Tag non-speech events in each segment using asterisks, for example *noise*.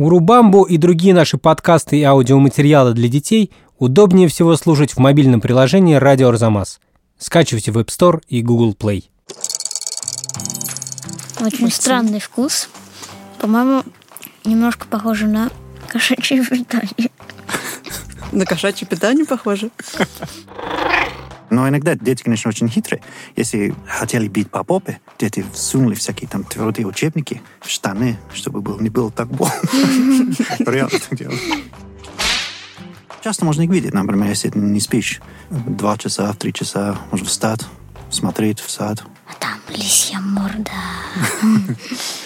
Урубамбу и другие наши подкасты и аудиоматериалы для детей удобнее всего слушать в мобильном приложении «Радио Арзамас». Скачивайте в App Store и Google Play. Очень странный вкус. По-моему, немножко похоже на кошачье питание. На кошачье питание похоже. *laughs* Но иногда дети, конечно, очень хитрые. Если хотели бить по попе, дети всунули всякие там твердые учебники в штаны, чтобы был, не было так больно. *laughs* Реально так делают. Часто можно их видеть, например, если ты не спишь. Два часа, три часа, можно встать, смотреть в сад. А там лисья морда. *laughs*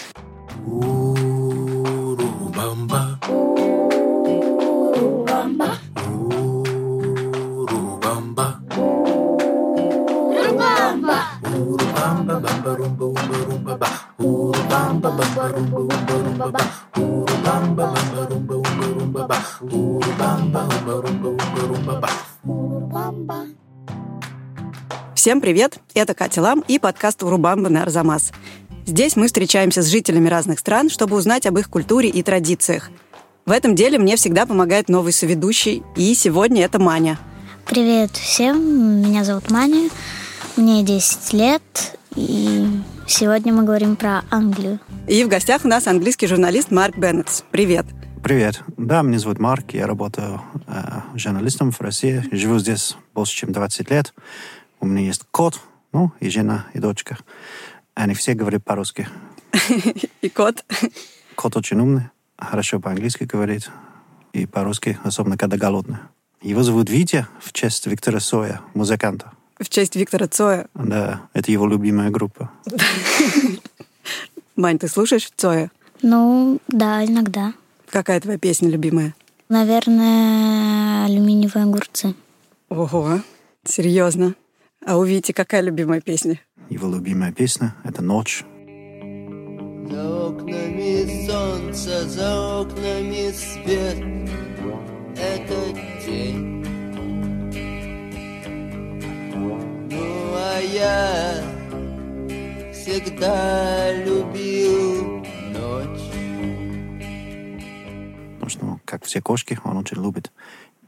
Урубамба, бамба, румба, умба, румба, ба. Урубамба, бамба, румба, умба, румба, ба. Урубамба, бамба, румба, умба, румба, ба. Урубамба, умба, румба, умба, румба, ба. Всем привет! Это Катя Лам и подкаст «Урубамба на Арзамас». Здесь мы встречаемся с жителями разных стран, чтобы узнать об их культуре и традициях. В этом деле мне всегда помогает новый соведущий, и сегодня это Маня. Привет всем, меня зовут Маня, мне 10 лет, и сегодня мы говорим про Англию. И в гостях у нас английский журналист Марк Беннетс. Привет! Привет. Да, меня зовут Марк, я работаю э, журналистом в России, живу здесь больше, чем 20 лет. У меня есть кот, ну, и жена, и дочка. Они все говорят по-русски. *laughs* И кот. Кот очень умный, хорошо по-английски говорит, и по-русски, особенно когда голодный. Его зовут Витя в честь Виктора Соя, музыканта. В честь Виктора Цоя. Да, это его любимая группа. *laughs* Мань, ты слушаешь Цоя? Ну, да, иногда. Какая твоя песня любимая? Наверное, алюминиевые огурцы. Ого, серьезно. А у Вити какая любимая песня? Его любимая песня — это «Ночь». За окнами солнце, за окнами свет. Я всегда любил ночь. Потому что, ну, как все кошки, он очень любит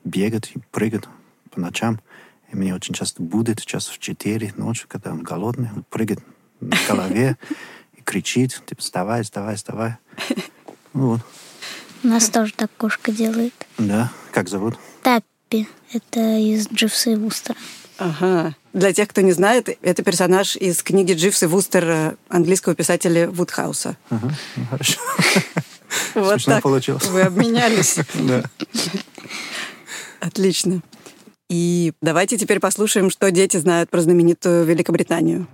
бегать и прыгать по ночам. И меня очень часто будет, час в 4 ночи, когда он голодный, он прыгает на голове и кричит, типа, вставай, вставай, вставай. Ну вот, У нас тоже так кошка делает. да. Как зовут? Таппи. Это из Дживса и Вустера. Ага. Для тех, кто не знает, это персонаж из книги Дживс и Вустер английского писателя Вудхауса. Ага, ну, хорошо. *laughs* Вот Смешно так получилось. вы обменялись. *laughs* Да. Отлично. И давайте теперь послушаем, что дети знают про знаменитую Великобританию.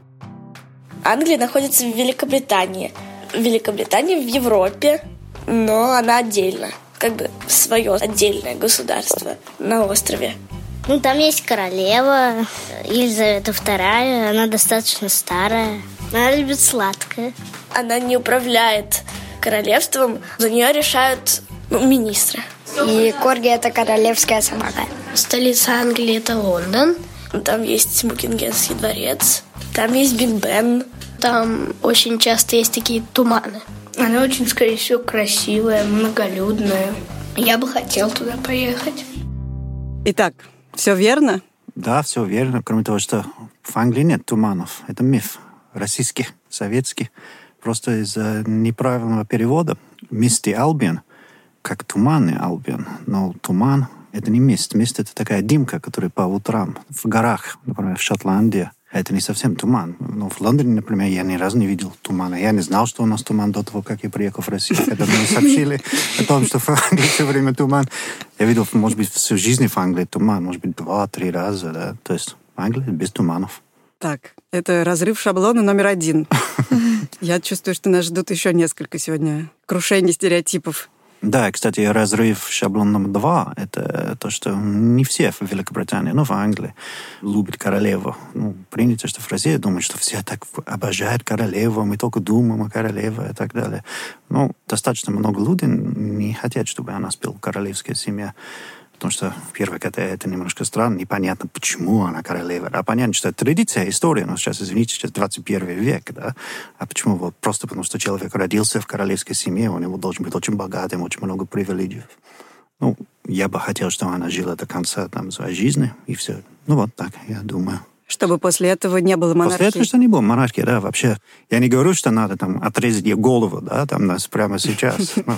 Англия находится в Великобритании. Великобритания в Европе, но она отдельно. Как бы свое отдельное государство на острове. Ну, там есть королева Елизавета II. Она достаточно старая. Она любит сладкое. Она не управляет королевством, за нее решают ну, министры. И Корги – это королевская собака. Столица Англии это Лондон. Там есть Букингемский дворец. Там есть Биг Бен. Там очень часто есть такие туманы. Она очень, скорее всего, красивая, многолюдная. Я бы хотел туда поехать. Итак, все верно? Да, все верно. Кроме того, что в Англии нет туманов. Это миф. Российский, советский. Просто из-за неправильного перевода. Мисти Албион, как туманный Албион. Но туман — это не мист. Мист — это такая дымка, которая по утрам в горах, например, в Шотландии. Это не совсем туман. Но в Лондоне, например, я ни разу не видел тумана. Я не знал, что у нас туман до того, как я приехал в Россию. Когда мне сообщили о том, что в Англии все время туман. Я видел, может быть, всю жизнь в Англии туман. Может быть, два-три раза. Да? То есть в Англии без туманов. Так, это разрыв шаблона номер один. *laughs* Я чувствую, что нас ждут еще несколько сегодня крушений стереотипов. Да, кстати, разрыв шаблон номер два – это то, что не все в Великобритании, ну, в Англии любят королеву. Ну, принято, что в России думают, что все так обожают королеву, мы только думаем о королеве и так далее. Ну, достаточно много людей не хотят, чтобы она спела королевская семья. Потому что, во-первых, это, это немножко странно, непонятно, почему она королева. А понятно, что это традиция, история, но сейчас, извините, сейчас 21 век, да, а почему? Вот просто потому, что человек родился в королевской семье, у него должен быть очень богатым, очень много привилегий. Ну, я бы хотел, чтобы она жила до конца там, своей жизни, и все. Ну, вот так, я думаю. Чтобы после этого не было монархии. После этого, что не было монархии, да, вообще. Я не говорю, что надо там отрезать ей голову, да, там нас прямо сейчас, *laughs* ну,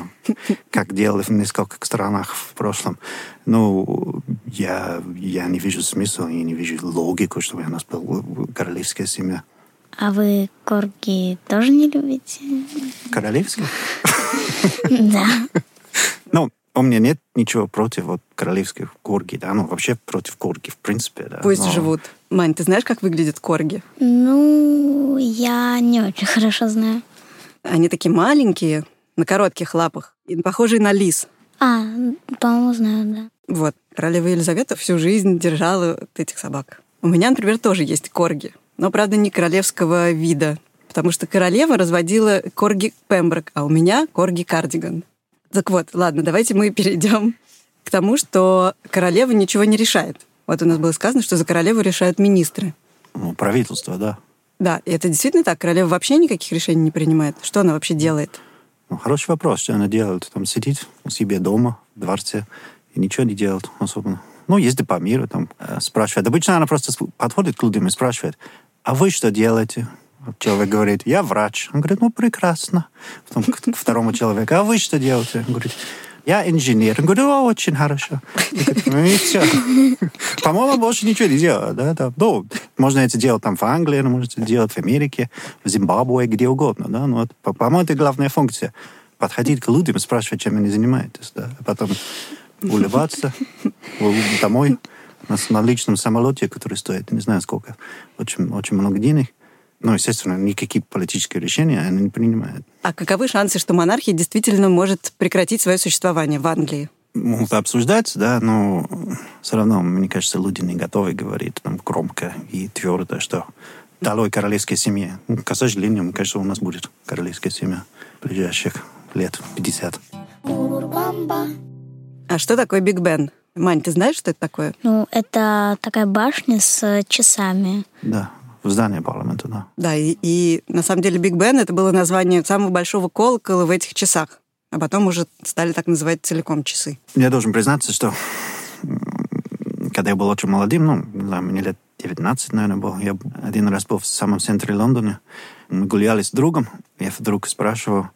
как делали в нескольких странах в прошлом. Ну, я, я не вижу смысла, я не вижу логику, чтобы у нас была королевская семья. А вы корги тоже не любите? Королевская? *laughs* Да. У меня нет ничего против вот, королевских корги, да, ну, вообще против корги, в принципе, да. Пусть но- живут. Мань, ты знаешь, как выглядят корги? Ну, я не очень хорошо знаю. Они такие маленькие, на коротких лапах, и похожие на лис. А, по-моему, знаю, да. Вот, королева Елизавета всю жизнь держала вот этих собак. У меня, например, тоже есть корги, но, правда, не королевского вида, потому что королева разводила корги Пемброк, а у меня корги Кардиган. Так вот, ладно, давайте мы *laughs* перейдем к тому, что королева ничего не решает. Вот у нас было сказано, что за королеву решают министры. Ну, правительство, да. Да, и это действительно так. Королева вообще никаких решений не принимает. Что она вообще делает? Ну, хороший вопрос, что она делает. Там сидит у себя дома, в дворце, и ничего не делает особенно. Ну, ездит по миру, там, э, спрашивает. Обычно она просто подходит к людям и спрашивает, а вы что делаете? Человек говорит, я врач. Он говорит, ну, прекрасно. Потом к второму человеку, а вы что делаете? Он говорит, я инженер. Он говорит, о, очень хорошо. Говорит, Ну и все. По-моему, больше ничего не делает. Да? Там, ну, можно это делать там в Англии, можно это делать в Америке, в Зимбабве, где угодно. Да? Но по- по-моему, это главная функция. Подходить к людям спрашивать, чем они занимаетесь. Да? А потом улыбаться домой на, на личном самолете, который стоит, не знаю сколько, очень, очень много денег. Ну, естественно, никакие политические решения они не принимают. А каковы шансы, что монархия действительно может прекратить свое существование в Англии? Могут обсуждать, да, но все равно, мне кажется, люди не готовы говорить там, громко и твердо, что долой королевской семье. Ну, к сожалению, мне кажется, у нас будет королевская семья в ближайших лет 50. А что такое Биг Бен? Мань, ты знаешь, что это такое? Ну, это такая башня с часами. Да, в здании парламента, да. Да, и, и на самом деле Биг Бен это было название самого большого колокола в этих часах. А потом уже стали так называть целиком часы. Я должен признаться, что когда я был очень молодым, ну, не знаю, мне лет 19, наверное, был, я один раз был в самом центре Лондона, мы гуляли с другом, я вдруг спрашивал,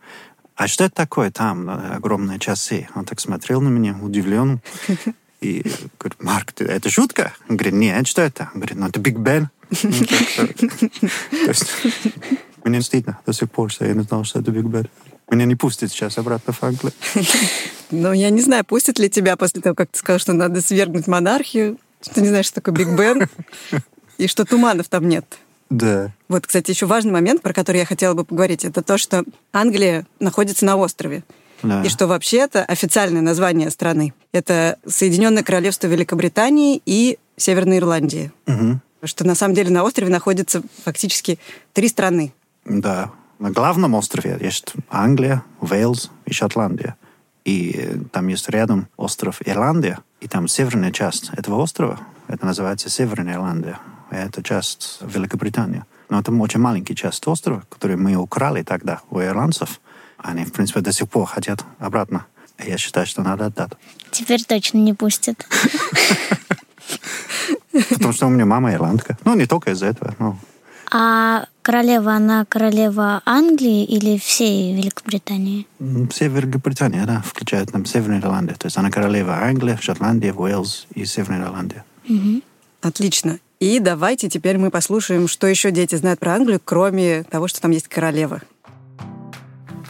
а что это такое там, огромные часы? Он так смотрел на меня, удивлен, *laughs* и говорит, Марк, ты- это шутка? Он говорит, нет, что это? Он говорит, ну, это Биг Бен. Ну, То есть, мне стыдно до сих пор, что я не знал, что это Биг Бен. Меня не пустят сейчас обратно в Англию. Но я не знаю, пустят ли тебя после того, как ты сказал, что надо свергнуть монархию, что ты не знаешь, что такое Биг Бен, и что туманов там нет. Да. Вот, кстати, еще важный момент, про который я хотела бы поговорить, это то, что Англия находится на острове. Да. И что вообще это официальное название страны. Это Соединенное Королевство Великобритании и Северной Ирландии. Мгм. Что на самом деле на острове находятся фактически три страны. Да. На главном острове есть Англия, Уэльс и Шотландия. И там есть рядом остров Ирландия, и там северная часть этого острова, это называется Северная Ирландия. Это часть Великобритании. Но это очень маленький часть острова, который мы украли тогда у ирландцев. Они, в принципе, до сих пор хотят обратно. Я считаю, что надо отдать. Теперь точно не пустят. Потому что у меня мама ирландка. Ну, не только из-за этого. но А королева, она королева Англии или всей Великобритании? М, Все Великобритания, да, включает там Северная Ирландия. То есть она королева Англии, Шотландия, Уэльс и Северная Ирландия. Отлично. И давайте теперь мы послушаем, что еще дети знают про Англию, кроме того, что там есть королева.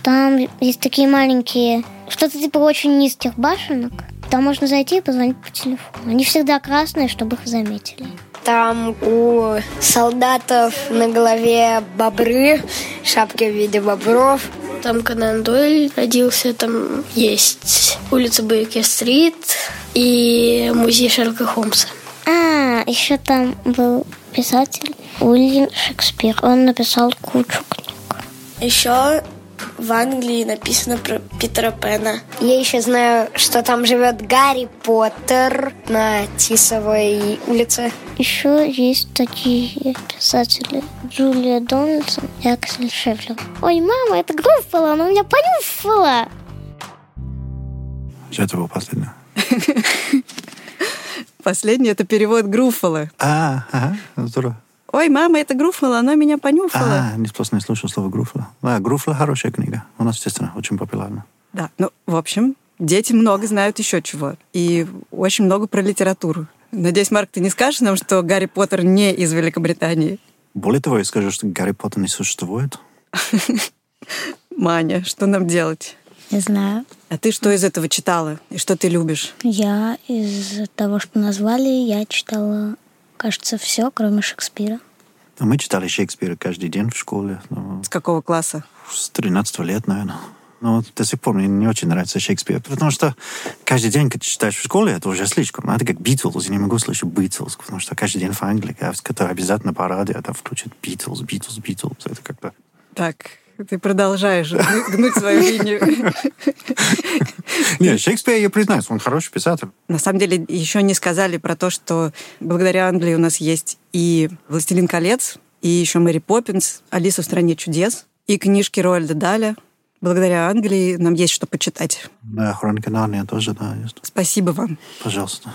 Там есть такие маленькие, что-то типа очень низких башенок. Там можно зайти и позвонить по телефону. Они всегда красные, чтобы их заметили. Там у солдатов на голове бобры, шапки в виде бобров. Там Конан Дойль родился, там есть улица Бейкер-стрит и музей Шерлока Холмса. А, еще там был писатель Уильям Шекспир. Он написал кучу книг. Еще в Англии написано про Питера Пэна. Я еще знаю, что там живет Гарри Поттер на Тисовой улице. Еще есть такие писатели. Джулия Дональдсон и Аксель Шефлер. Ой, мама, это Груффало, она меня понюфала. Что это было последнее? *laughs* Последний — это перевод Груффало. А, ага, здорово. Ой, мама, это Груффало, она меня понюфала. А, не просто не слушал слово Груфла. Да, Груфла хорошая книга. У нас, естественно, очень популярна. Да, ну, в общем, дети много знают еще чего. И очень много про литературу. Надеюсь, Марк, ты не скажешь нам, что Гарри Поттер не из Великобритании? Более того, я скажу, что Гарри Поттер не существует. *laughs* Маня, что нам делать? Не знаю. А ты что из этого читала? И что ты любишь? Я из того, что назвали, я читала, кажется, все, кроме Шекспира. А мы читали Шекспира каждый день в школе. ну, С какого класса? с 13 лет, наверное. Но вот до сих пор мне не очень нравится Шекспир, потому что каждый день, когда ты читаешь в школе, это уже слишком. Это как Битлз, я не могу слышать Битлз, потому что каждый день в Англии, который обязательно по радио, там включат Битлз, Битлз, Битлз. Это как-то... Так, ты продолжаешь гнуть свою линию. Не, Шекспир, я признаюсь, он хороший писатель. На самом деле, еще не сказали про то, что благодаря Англии у нас есть и «Властелин колец», и еще «Мэри Поппинс», «Алиса в стране чудес», и книжки Роальда Даля. Благодаря Англии нам есть что почитать. Да, Хроника Нарния тоже, да, есть. Спасибо вам. Пожалуйста.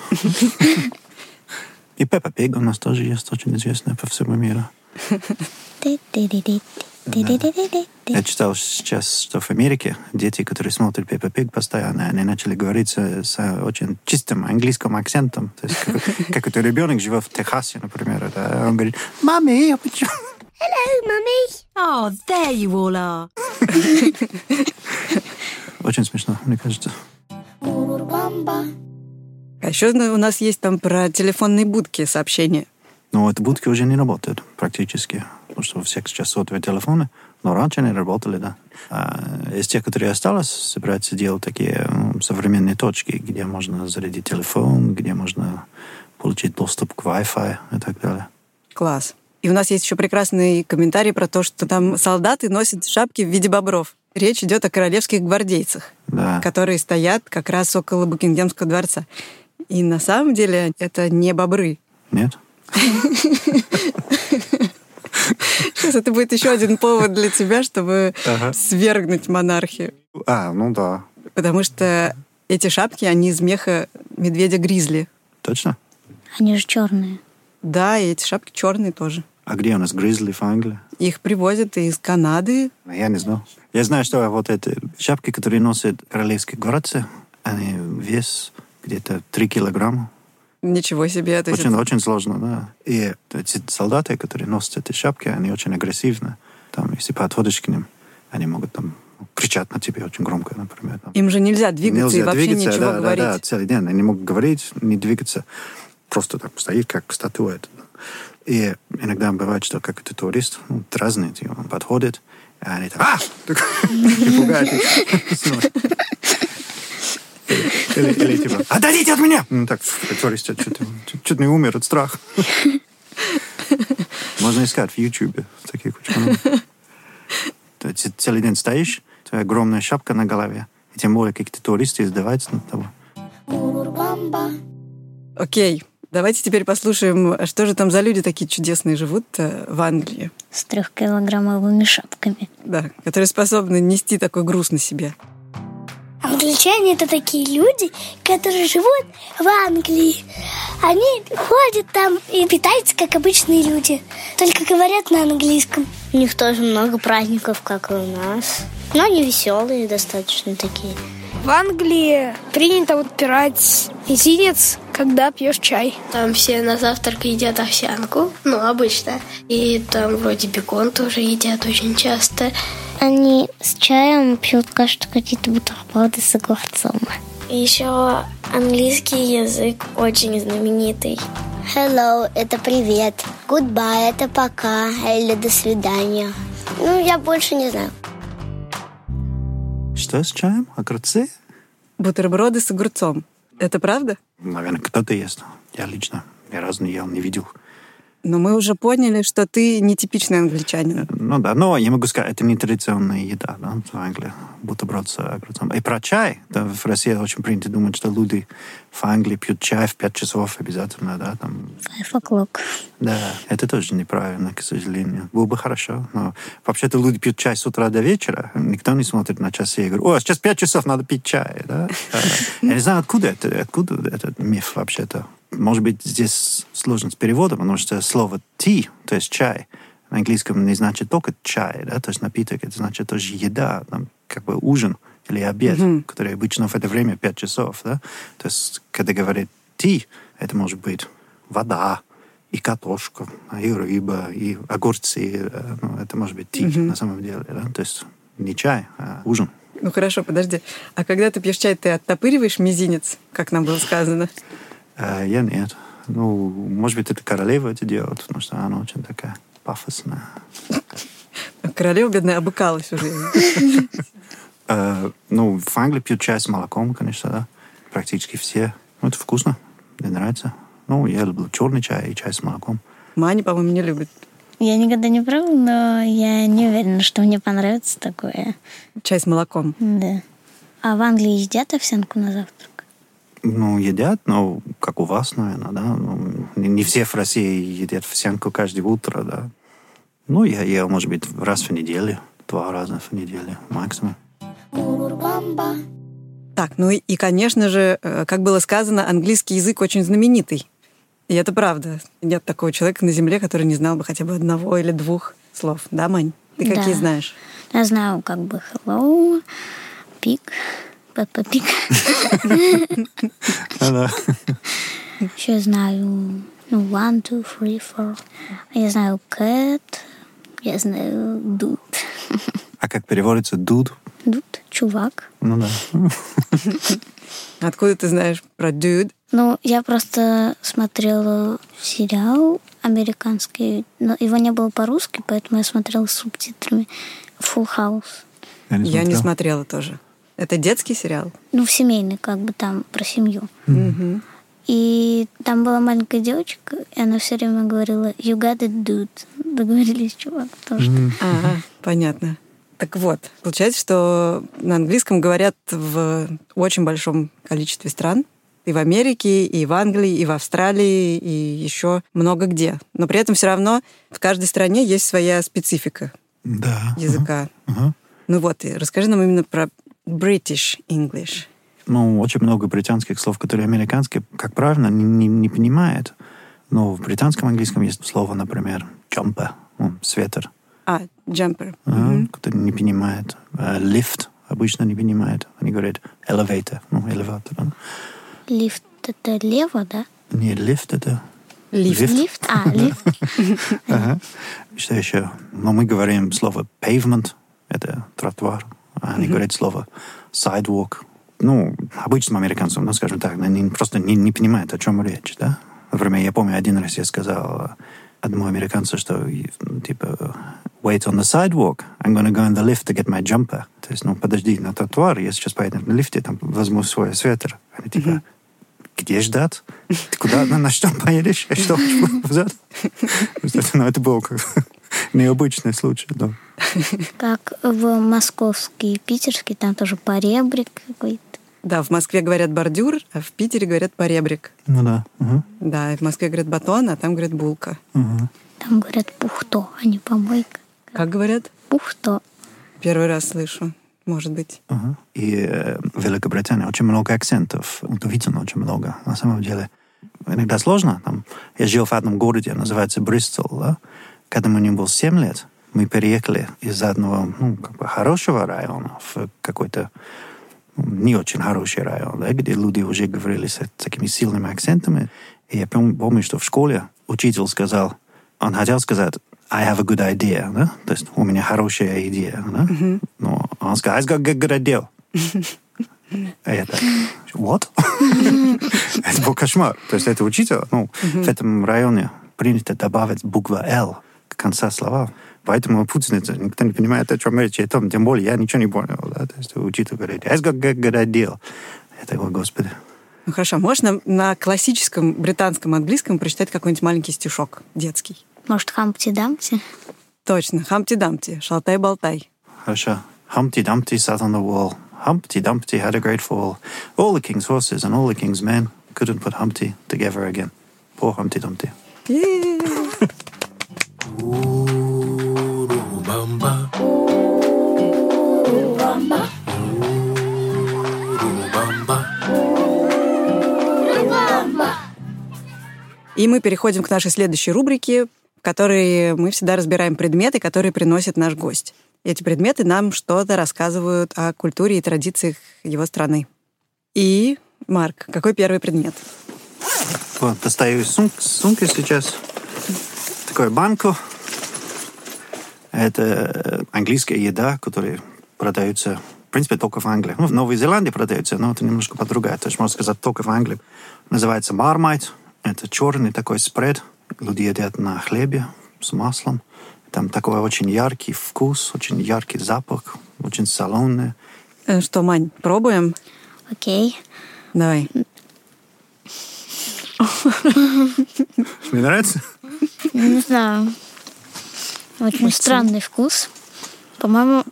И Пеппа Пиг у нас тоже есть, очень известная по всему миру. Я читал сейчас, что в Америке дети, которые смотрят Пеппа Пиг постоянно, они начали говорить с, с очень чистым английским акцентом. То есть как, *laughs* как это ребенок живет в Техасе, например, да, он говорит, маме, я почему... Oh, there you all are. *laughs* Очень смешно, мне кажется. А еще у нас есть там про телефонные будки сообщения. Но эти будки уже не работают практически, потому что у всех сейчас сотовые телефоны, но раньше они работали, да. А из тех, которые осталось, собираются делать такие современные точки, где можно зарядить телефон, где можно получить доступ к Wi-Fi и так далее. Класс. И у нас есть еще прекрасный комментарий про то, что там солдаты носят шапки в виде бобров. Речь идет о королевских гвардейцах, Да. которые стоят как раз около Букингемского дворца. И на самом деле это не бобры. Нет? *laughs* Сейчас это будет еще один повод для тебя, чтобы свергнуть монархию. А, ну да. Потому что эти шапки, они из меха медведя-гризли. Точно? Они же черные. Да, и эти шапки черные тоже. А где у нас гризли в Англии? Их привозят из Канады. Я не знал. Я знаю, что вот эти шапки, которые носят королевские гвардейцы, они вес где-то 3 килограмма. Ничего себе. То есть Очень, это- очень сложно, да. И эти солдаты, которые носят эти шапки, они очень агрессивны. Там, если подходишь к ним, они могут там кричать на тебя очень громко, например. там. Им же нельзя двигаться и Нельзя вообще двигаться, ничего да, говорить. Да, да, целый день. Они могут говорить, не двигаться. Просто так стоит, как статуя. И иногда бывает, что как это турист ну, дразнит, и он подходит, и они так, а! *laughs* *laughs* И пугают. *laughs* *laughs* Или, или типа, отойдите от меня! Ну так, чуть, чуть не умер от страха. *laughs* Можно искать в Ютубе такие есть ты целый день стоишь, тебя огромная шапка на голове, и тем более какие-то туристы издеваются над тобой. Окей, давайте теперь послушаем, что же там за люди такие чудесные живут э, в Англии. С трехкилограммовыми шапками. Да, которые способны нести такой груз на себе. Англичане это такие люди, которые живут в Англии. Они ходят там и питаются, как обычные люди. Только говорят на английском. У них тоже много праздников, как и у нас. Но они веселые достаточно такие. В Англии принято вот пирать мизинец, когда пьешь чай. Там все на завтрак едят овсянку, ну, обычно. И там вроде бекон тоже едят очень часто. Они с чаем пьют, кажется, какие-то бутерброды с огурцом. Еще английский язык очень знаменитый. Hello – это привет. Goodbye – это пока или до свидания. Ну, я больше не знаю. Что с чаем? Огурцы? Бутерброды с огурцом. Это правда? Наверное, кто-то ест. Я лично ни разу не ел, не видел. Но мы уже поняли, что ты нетипичный англичанин. Ну да, но я могу сказать, это не традиционная еда да, в Англии, бутерброд с огурцом. И про чай. Да, в России очень принято думать, что люди в Англии пьют чай в 5 часов обязательно. Да, там. Five o'clock. Да, это тоже неправильно, к сожалению. Было бы хорошо. Но вообще-то люди пьют чай с утра до вечера. Никто не смотрит на часы и говорит, о, сейчас 5 часов, надо пить чай. Да? *laughs* Я не знаю, откуда это, откуда этот миф вообще-то. Может быть, здесь сложно с переводом, потому что слово tea, то есть чай, на английском не значит только чай, да, то есть напиток, это значит тоже еда, там, как бы ужин или обед, mm-hmm. который обычно в это время 5 часов, да. То есть, когда говорит tea, это может быть вода, и картошка, и рыба, и огурцы. Ну, это может быть tea mm-hmm. на самом деле. Да? То есть не чай, а ужин. Ну хорошо, подожди. А когда ты пьешь чай, ты оттопыриваешь мизинец, как нам было сказано? А, я нет. Ну, может быть, это королева это делает, потому что она очень такая пафосная. Королева, бедная, обыкалась уже. А, ну, в Англии пьют чай с молоком, конечно, да. Практически все. Ну, это вкусно. Мне нравится. Ну, я люблю черный чай и чай с молоком. Маня, по-моему, не любит. Я никогда не пробовала, но я не уверена, что мне понравится такое. Чай с молоком? Да. А в Англии едят овсянку на завтрак? Ну, едят, но как у вас, наверное, да. Ну, не все в России едят овсянку каждое утро, да. Ну, я ел, может быть, раз в неделю, два раза в неделю максимум. Так, ну и, и, конечно же, э, как было сказано, английский язык очень знаменитый. И это правда. Нет такого человека на Земле, который не знал бы хотя бы одного или двух слов. Да, Мань? Ты да. какие знаешь? Я знаю как бы hello, pig, Пеппа Пиг. Еще знаю ну, one, two, three, four. Я знаю cat, я знаю дуд. А как переводится дуд? Дуд, чувак. Ну да. *laughs* Откуда ты знаешь про dude? Ну, я просто смотрела сериал американский, но его не было по-русски, поэтому я смотрела с субтитрами Full House. Я не, я не смотрела тоже. Это детский сериал? Ну, семейный, как бы там про семью. Mm-hmm. И там была маленькая девочка, и она все время говорила «You got it, dude». *laughs* Договорились, чувак, тоже. Mm-hmm. Ага, понятно. Так вот, получается, что на английском говорят в очень большом количестве стран. И в Америке, и в Англии, и в Австралии, и еще много где. Но при этом все равно в каждой стране есть своя специфика да. языка. Uh-huh. Ну вот, и расскажи нам именно про British English. Ну, очень много британских слов, которые американские, как правильно, не, не, не понимают. Но в британском английском есть слово, например, jumper, ну, свитер. А, jumper. А, mm-hmm. Кто не понимает. Лифт обычно не понимает. Они говорят elevator, ну, элеватор. Да? Лифт это лево, да? Не, лифт это... Лифт. Лифт? лифт? А, лифт. *laughs* ага. Что еще? Но мы говорим слово pavement, это тротуар. Они mm-hmm. говорят слово sidewalk. Ну, обычным американцам, ну, скажем так, они просто не, не понимают, о чем речь, да? Например, я помню, один раз я сказал одному американцу, что, типа, wait on the sidewalk, I'm to go in the lift to get my jumper. То есть, ну, подожди на тротуар, я сейчас поеду на лифте, там, возьму свой свитер. Они, типа, mm-hmm. где ждать? Ты куда, на, на что поедешь? Я что, *laughs* взять? Ну, это было как *laughs* необычный случай, да. *laughs* Как в московский и питерский, там тоже поребрик какой-то. Да, в Москве говорят бордюр, а в Питере говорят поребрик. Ну да. Угу. Да, в Москве говорят батон, а там говорят булка. Угу. Там говорят пухто, а не помойка. Как говорят? Пухто. Первый раз слышу, может быть. Угу. И э, в Великобритании очень много акцентов, удивительно очень много, на самом деле. Иногда сложно. Там, я жил в одном городе, называется Бристол, да? Когда мне было 7 лет, мы переехали из одного ну, как бы хорошего района в какой-то ну, не очень хороший район, да, где люди уже говорили с такими сильными акцентами. И я помню, что в школе учитель сказал, он хотел сказать I have a good idea, да? то есть у меня хорошая идея. Да? Mm-hmm. Но он сказал, I've got a good idea. А я так, what? *laughs* это был кошмар. То есть это учитель, ну, в этом районе принято добавить буква L конца слова. Поэтому путаница, никто не понимает, о чем речь. И там, тем более, я ничего не понял. Да? То есть учитель говорит, я когда делал. Я такой, господи. Ну хорошо, нам на классическом британском английском прочитать какой-нибудь маленький стишок детский? Может, Хампти-Дампти? Точно, Хампти-Дампти, шалтай-болтай. Хорошо. Humpty Dumpty sat on the wall. Humpty Dumpty had a great fall. All the king's horses and all the king's men couldn't put Humpty together again. Poor Humpty И мы переходим к нашей следующей рубрике, в которой мы всегда разбираем предметы, которые приносит наш гость. Эти предметы нам что-то рассказывают о культуре и традициях его страны. И, Марк, какой первый предмет? Вот, достаю из сумки, сумки сейчас такую банку. Это э, английская еда, которая продается, в принципе, только в Англии. Ну, в Новой Зеландии продается, но это немножко по-другому. То есть, можно сказать, только в Англии. Называется мармайт. Это черный такой спред. Люди едят на хлебе с маслом. Там такой очень яркий вкус, очень яркий запах, очень соленый. Э, Что, Мань, пробуем? Окей. Давай. Мне нравится? Не знаю. Очень странный вкус. По-моему,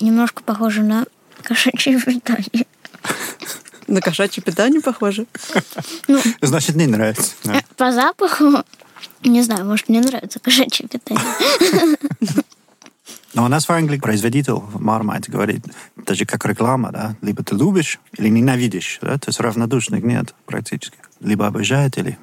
немножко похоже на кошачье питание. На кошачье питание похоже. Значит, не нравится. Да. По запаху, не знаю, может, мне нравится кошачье питание. Но у нас в Англии производитель Marmite говорит, даже как реклама, да, либо ты любишь или ненавидишь, да, то есть равнодушных нет практически. Либо обожает, или...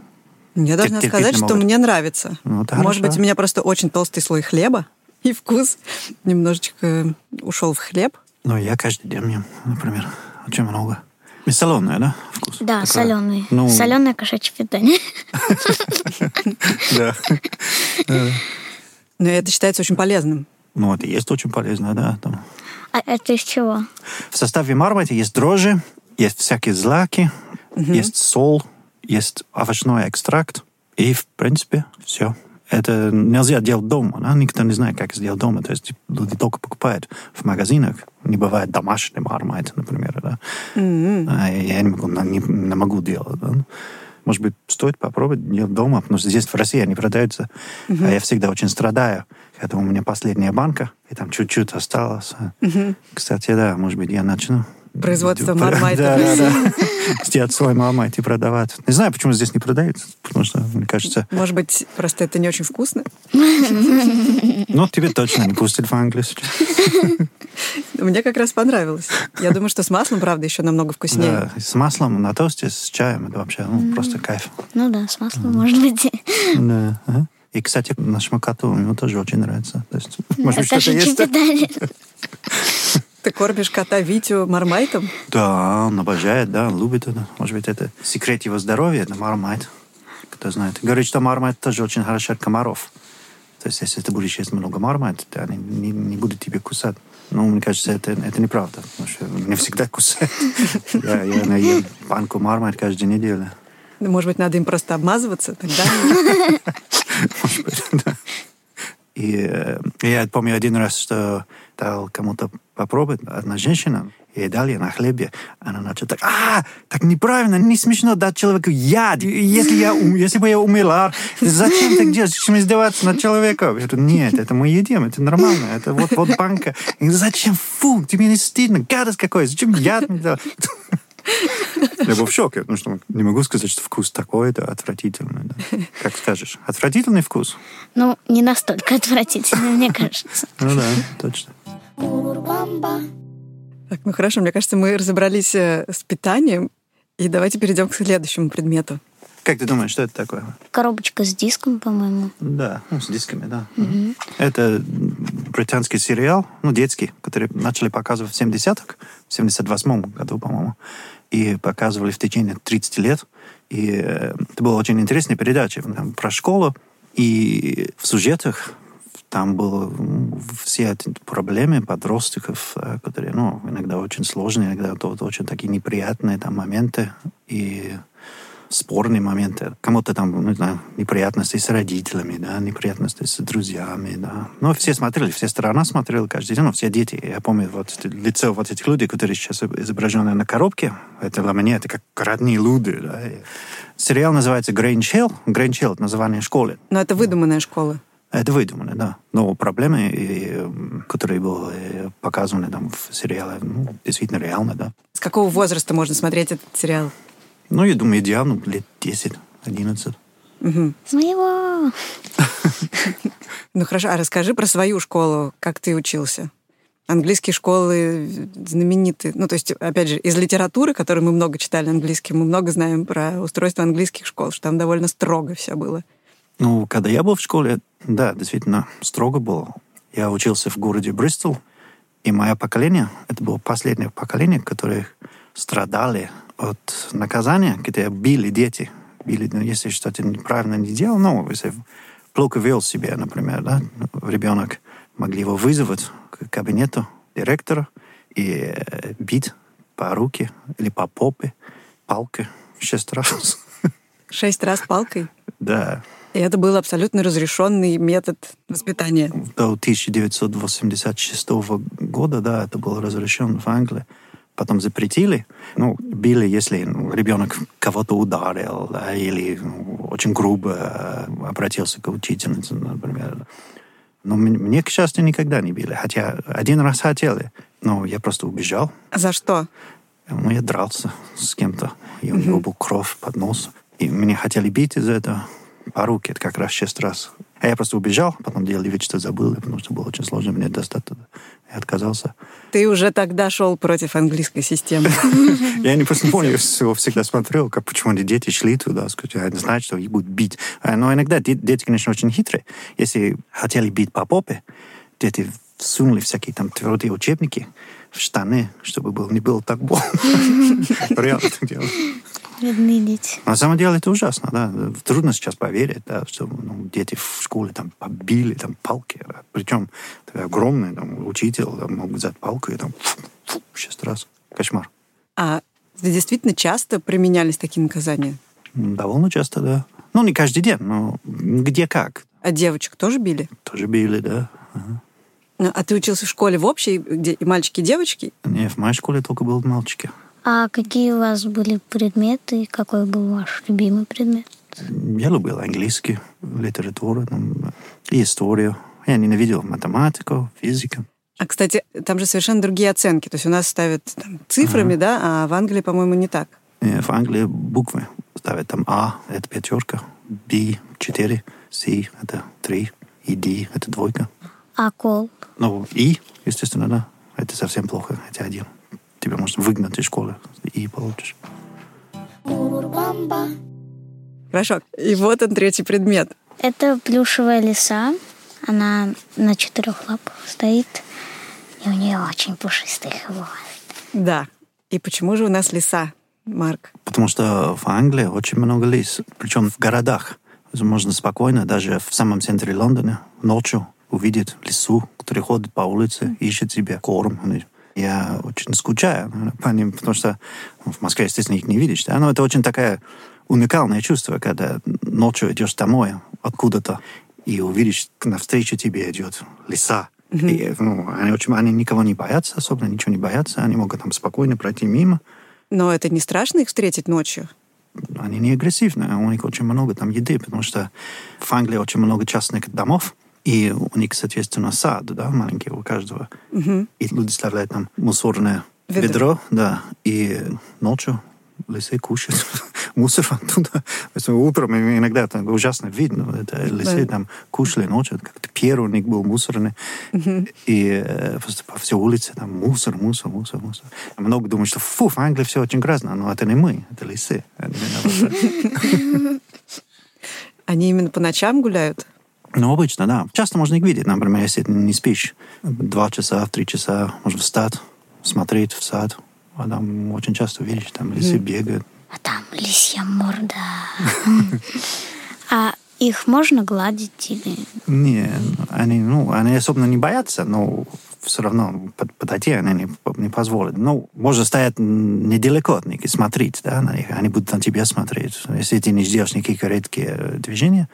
Я должна терпеть сказать, что мне нравится. Ну, Может хорошо. быть, у меня просто очень толстый слой хлеба, и вкус немножечко ушел в хлеб. Ну, я каждый день ем, например, очень много. И соленое, да, вкус? Да, Такое. соленый. Ну, Соленое кошачье питание. *laughs* да. Но это считается очень полезным. Ну, это есть очень полезно, да. Там. А это из чего? В составе мармайта есть дрожжи, есть всякие злаки, есть соль, есть овощной экстракт. И, в принципе, все. Это нельзя делать дома. Да? Никто не знает, как сделать дома. То есть люди только покупают в магазинах. Не бывает домашний мармайт, например. Да? А я не могу, не, не могу делать. Да? Может быть, стоит попробовать делать дома, потому что здесь в России они продаются. А я всегда очень страдаю. Это у меня последняя банка, и там чуть-чуть осталось. Кстати, да, может быть, я начну. Производство. Да, да, да. *laughs* Сделать свой мармайт и продавать. Не знаю, почему здесь не продается, потому что, мне кажется, Может быть, просто это не очень вкусно. ну, тебе точно не пустят в Англию сейчас. Мне как раз понравилось. Я думаю, что с маслом, правда, еще намного вкуснее. Да, с маслом на тосте, с чаем, это вообще ну, просто кайф. Ну да, с маслом, может быть. Да. ага. И, кстати, нашему коту ему тоже очень нравится. То есть, может быть, что-то есть. Ты кормишь кота Витю мармайтом? Да, он обожает, да, он любит это. Может быть, это секрет его здоровья, это мармайт. Кто знает. Говорит, что мармайт тоже очень хорошо от комаров. То есть, если ты будешь есть много мармайт, то они не, не будут тебе кусать. Ну, мне кажется, это, это неправда. Потому что не всегда кусают. Я, я наем банку мармайт каждую неделю. Ну, Может быть, надо им просто обмазываться тогда? Может быть, да. И э, я помню один раз, что дал кому-то попробовать, одна женщина, ей дали на хлебе, она начала так, а, так неправильно, не смешно дать человеку яд. Если, я, если бы я умерла, зачем так делать, зачем издеваться над человеком? Я говорю, нет, это мы едим, это нормально, это вот, вот банка. И зачем, фу, тебе не стыдно, гадость какой, зачем яд мне дал? Я был в шоке, потому что не могу сказать, что вкус такой, да, отвратительный. да. Как скажешь, отвратительный вкус? Ну, не настолько отвратительно, мне кажется. Ну да, точно. Так, ну хорошо, мне кажется, мы разобрались э, с питанием. И давайте перейдем к следующему предмету. Как ты думаешь, что это такое? Коробочка с диском, по-моему. Да, ну, с дисками, да. Это британский сериал, ну, детский, который начали показывать в 70-х, в 78-м году, по-моему, и показывали в течение 30 лет. И э, это была очень интересная передача там, про школу, и в сюжетах там было все эти проблемы подростков, э, которые, ну, иногда очень сложные, иногда то очень такие неприятные там моменты. И спорные моменты. Кому-то там, ну, знаю, неприятности с родителями, да, неприятности с друзьями, да. Но все смотрели, вся страна смотрела каждый день, ну, все дети. Я помню вот лицо вот этих людей, которые сейчас изображены на коробке. Это для меня это как родные люди, да. Сериал называется. «Грейндж Хилл» — это название школы. Но это выдуманная школа. Это выдумано, да. Но проблемы, которые были показаны там в сериале, ну, действительно реально, да. С какого возраста можно смотреть этот сериал? Ну, я думаю, идеально лет 10-11. Угу. С моего. Ну хорошо, а расскажи про свою школу, как ты учился. Английские школы знаменитые. Ну, то есть, опять же, из литературы, которую мы много читали английский, мы много знаем про устройство английских школ, что там довольно строго все было. Ну, когда я был в школе, да, действительно, строго было. Я учился в городе Бристол, и мое поколение, это было последнее поколение, которое страдали от наказания, где били дети. Били, ну, если что-то неправильно не делал, ну, если плохо вел себя, например, да, ребенок, могли его вызвать к кабинету директора и э, бить по руке или по попе палкой шесть раз. Шесть раз палкой? Да. И это был абсолютно разрешенный метод воспитания. До 1986 года, да, это было разрешено в Англии. Потом запретили. Ну, били, если ну, ребенок кого-то ударил, да, или ну, очень грубо э, обратился к учительнице, например. Но мне, к счастью, никогда не били. Хотя один раз хотели, но я просто убежал. За что? Ну, я дрался с кем-то, и у него был кровь под носом. И меня хотели бить из-за этого по руке, это как раз шесть раз. А я просто убежал, потом делали вид, что забыл, потому что было очень сложно мне достать туда. Я отказался. Ты уже тогда шел против английской системы. *laughs* Я не просто помню, я всегда смотрел, как почему эти дети шли туда, они знают, что их будут бить. А, но иногда дети, конечно, очень хитрые. Если хотели бить по попе, дети всунули всякие там твердые учебники в штаны, чтобы было, не было так больно. *laughs* Реально так делали. Бедные дети. На самом деле это ужасно, да. Трудно сейчас поверить, да, что ну, дети в школе там побили там палки. Да. Причем огромный там, учитель там, мог взять палку и там шесть раз. Кошмар. А действительно часто применялись такие наказания? Довольно часто, да. Ну, не каждый день, но где как. А девочек тоже били? Тоже били, да. Ага. Ну, а ты учился в школе в общей, где и мальчики, и девочки? Не, в моей школе только были мальчики. А какие у вас были предметы? Какой был ваш любимый предмет? Я любил английский, литературу и историю. Я ненавидел математику, физику. А, кстати, там же совершенно другие оценки. То есть у нас ставят там, цифрами, ага. да, а в Англии, по-моему, не так. Не, в Англии буквы ставят там А, это пятерка, Б, четыре, С, это три, и Д, это двойка. А кол? Ну, И, естественно, да. Это совсем плохо, это один тебя можно выгнать из школы и получишь. Хорошо. И вот он третий предмет. Это плюшевая лиса. Она на четырех лапах стоит, и у нее очень пушистый хвост. Да. И почему же у нас лиса, Марк? Потому что в Англии очень много лис, причем в городах. Можно спокойно, даже в самом центре Лондона, ночью увидеть лису, которая ходит по улице, ищет себе корм. Я очень скучаю по ним, потому что в Москве, естественно, их не видишь. Да? Но это очень такое уникальное чувство, когда ночью идешь домой откуда-то и увидишь, навстречу тебе идет лиса. Mm-hmm. И, ну, они, очень, они никого не боятся особо, ничего не боятся. Они могут там спокойно пройти мимо. Но это не страшно их встретить ночью? Они не агрессивны, у них очень много там еды, потому что в Англии очень много частных домов, и у них, соответственно, сад, да, маленький у каждого. Угу. И люди ставляют там мусорное ведро, ведро да, и ночью лисы кушают *laughs* мусор оттуда. Утром иногда там ужасно видно, это лисы да. там кушали ночью, как-то первый у них был мусорный, угу. и э, просто по всей улице там мусор, мусор, мусор, мусор. Много думают, что фу, в Англии все очень грязно, но это не мы, это лисы. Они *laughs* именно по ночам гуляют? Ну, обычно, да. Часто можно их видеть. Например, если ты не спишь два часа, три часа, можно встать, смотреть в сад. А там очень часто видишь, там лисы mm. бегают. А там лисья морда. *laughs* А их можно гладить или... Не, они, ну, они особенно не боятся, но все равно подойти они не, не позволят. Ну, можно стоять недалеко от них и смотреть да, на них. Они будут на тебя смотреть. Если ты не сделаешь никакие редкие движения,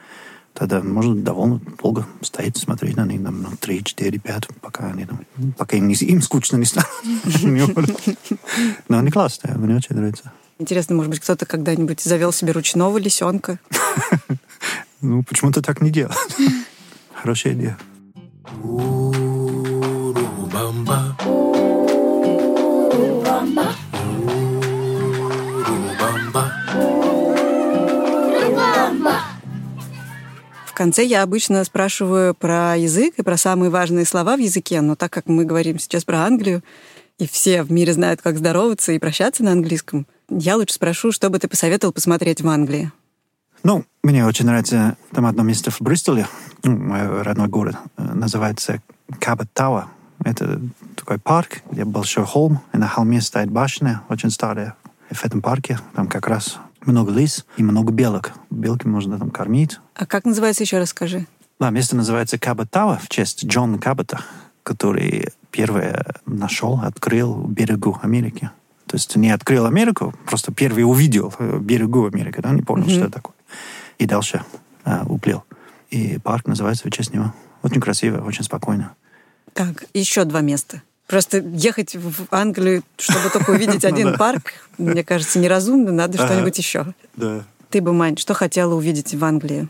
тогда можно довольно долго стоять, смотреть на них, там, ну, 3, 4, 5, пока они там, пока им, не, им скучно не станет. *laughs* Но они классные, мне очень нравится. Интересно, может быть, кто-то когда-нибудь завел себе ручного лисенка? *laughs* Ну, почему-то так не делают. *laughs* Хорошая идея. Конце я обычно спрашиваю про язык и про самые важные слова в языке, но так как мы говорим сейчас про Англию, и все в мире знают, как здороваться и прощаться на английском, я лучше спрошу, что бы ты посоветовал посмотреть в Англии? Ну, мне очень нравится там одно место в Бристоле, ну, мой родной город, э, называется Кабот Тауэр. Это такой парк, где большой холм, и на холме стоит башня, очень старая. И в этом парке там как раз много лис и много белок. Белки можно там кормить. А как называется, еще расскажи? Да, место называется Кабот Тауэр в честь Джона Кабота, который первый нашел, открыл берегу Америки. То есть не открыл Америку, просто первый увидел э, берегу Америки, да, не понял, mm-hmm. что это такое. И дальше э, уплыл. И парк называется в честь него. Очень красиво, очень спокойно. Так, еще два места. Просто ехать в Англию, чтобы только увидеть *laughs* один ну парк, мне кажется, неразумно. Надо что-нибудь еще. Да. Ты бы, Мань, что хотела увидеть в Англии?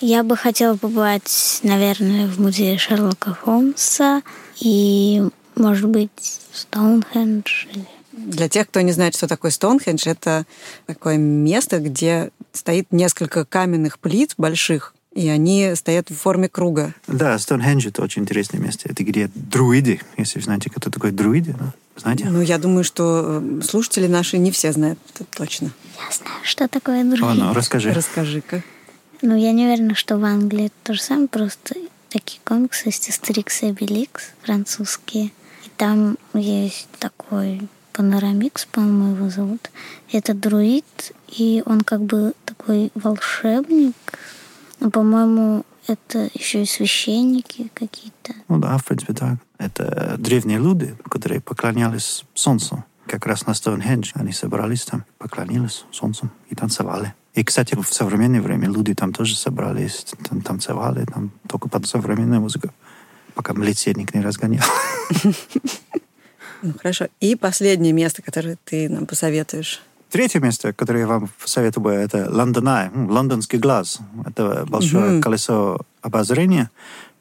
Я бы хотела побывать, наверное, в музее Шерлока Холмса и, может быть, Стоунхендж. Для тех, кто не знает, что такое Стоунхендж, это такое место, где стоит несколько каменных плит больших, и они стоят в форме круга. Да, Стоунхендж — это очень интересное место. Это где друиды, если вы знаете, кто такой друиды, да? знаете? Ну, я думаю, что э, слушатели наши не все знают это точно. Я знаю, что такое друиды. О, ну, расскажи. Расскажи-ка. Ну, я не уверена, что в Англии это то же самое, просто такие комиксы есть Астерикс и Обеликс французские. И там есть такой Панорамикс, по-моему, его зовут. Это друид, и он как бы такой волшебник. Но, по-моему, это еще и священники какие-то. Ну да, в принципе, так. Это древние люди, которые поклонялись солнцу. Как раз на Стоунхендж они собрались там, поклонились солнцу и танцевали. И, кстати, в современное время люди там тоже собрались, там, танцевали, там только под современную музыку, пока милицейник не разгонял. *laughs* Ну, хорошо. И последнее место, которое ты нам посоветуешь. Третье место, которое я вам посоветую, это Лондонай, лондонский глаз. Это большое угу. колесо обозрения,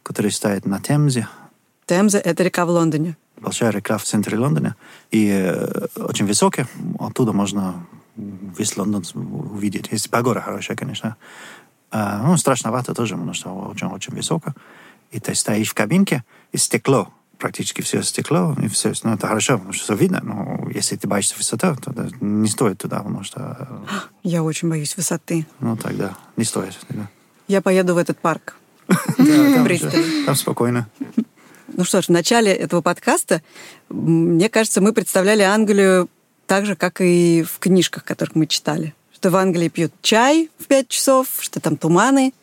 которое стоит на Темзе. Темза — это река в Лондоне. Большая река в центре Лондона. И э, очень высокая. Оттуда можно весь Лондон увидеть. Если погода хорошая, конечно. А, ну, страшновато тоже, потому что очень-очень высоко. И ты стоишь в кабинке, и стекло практически все стекло, и все, ну, это хорошо, потому что все видно, но если ты боишься высоты, то не стоит туда, потому что... *gasps* Я очень боюсь высоты. Ну, тогда не стоит. Тогда. Я поеду в этот парк. *laughs* *laughs* Там спокойно. Ну что ж, в начале этого подкаста, мне кажется, мы представляли Англию так же, как и в книжках, которых мы читали. Что в Англии пьют чай в пять часов, что там туманы,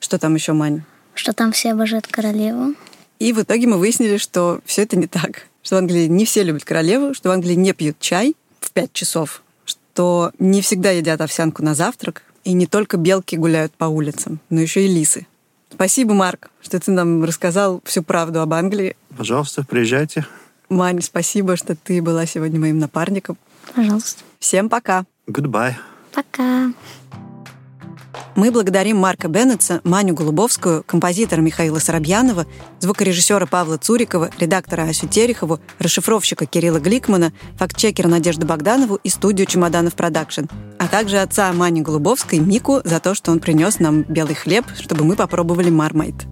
что там еще, Мань? Что там все обожают королеву. И в итоге мы выяснили, что все это не так. Что в Англии не все любят королеву, что в Англии не пьют чай в 5 часов, что не всегда едят овсянку на завтрак, и не только белки гуляют по улицам, но еще и лисы. Спасибо, Марк, что ты нам рассказал всю правду об Англии. Пожалуйста, приезжайте. Мань, спасибо, что ты была сегодня моим напарником. Пожалуйста. Всем пока. Goodbye. Пока. Мы благодарим Марка Беннетса, Маню Голубовскую, композитора Михаила Соробьянова, звукорежиссера Павла Цурикова, редактора Асю Терехову, расшифровщика Кирилла Гликмана, фактчекера Надежду Богданову и студию «Чемоданов Продакшн», а также отца Мани Голубовской, Мику, за то, что он принес нам белый хлеб, чтобы мы попробовали мармайт.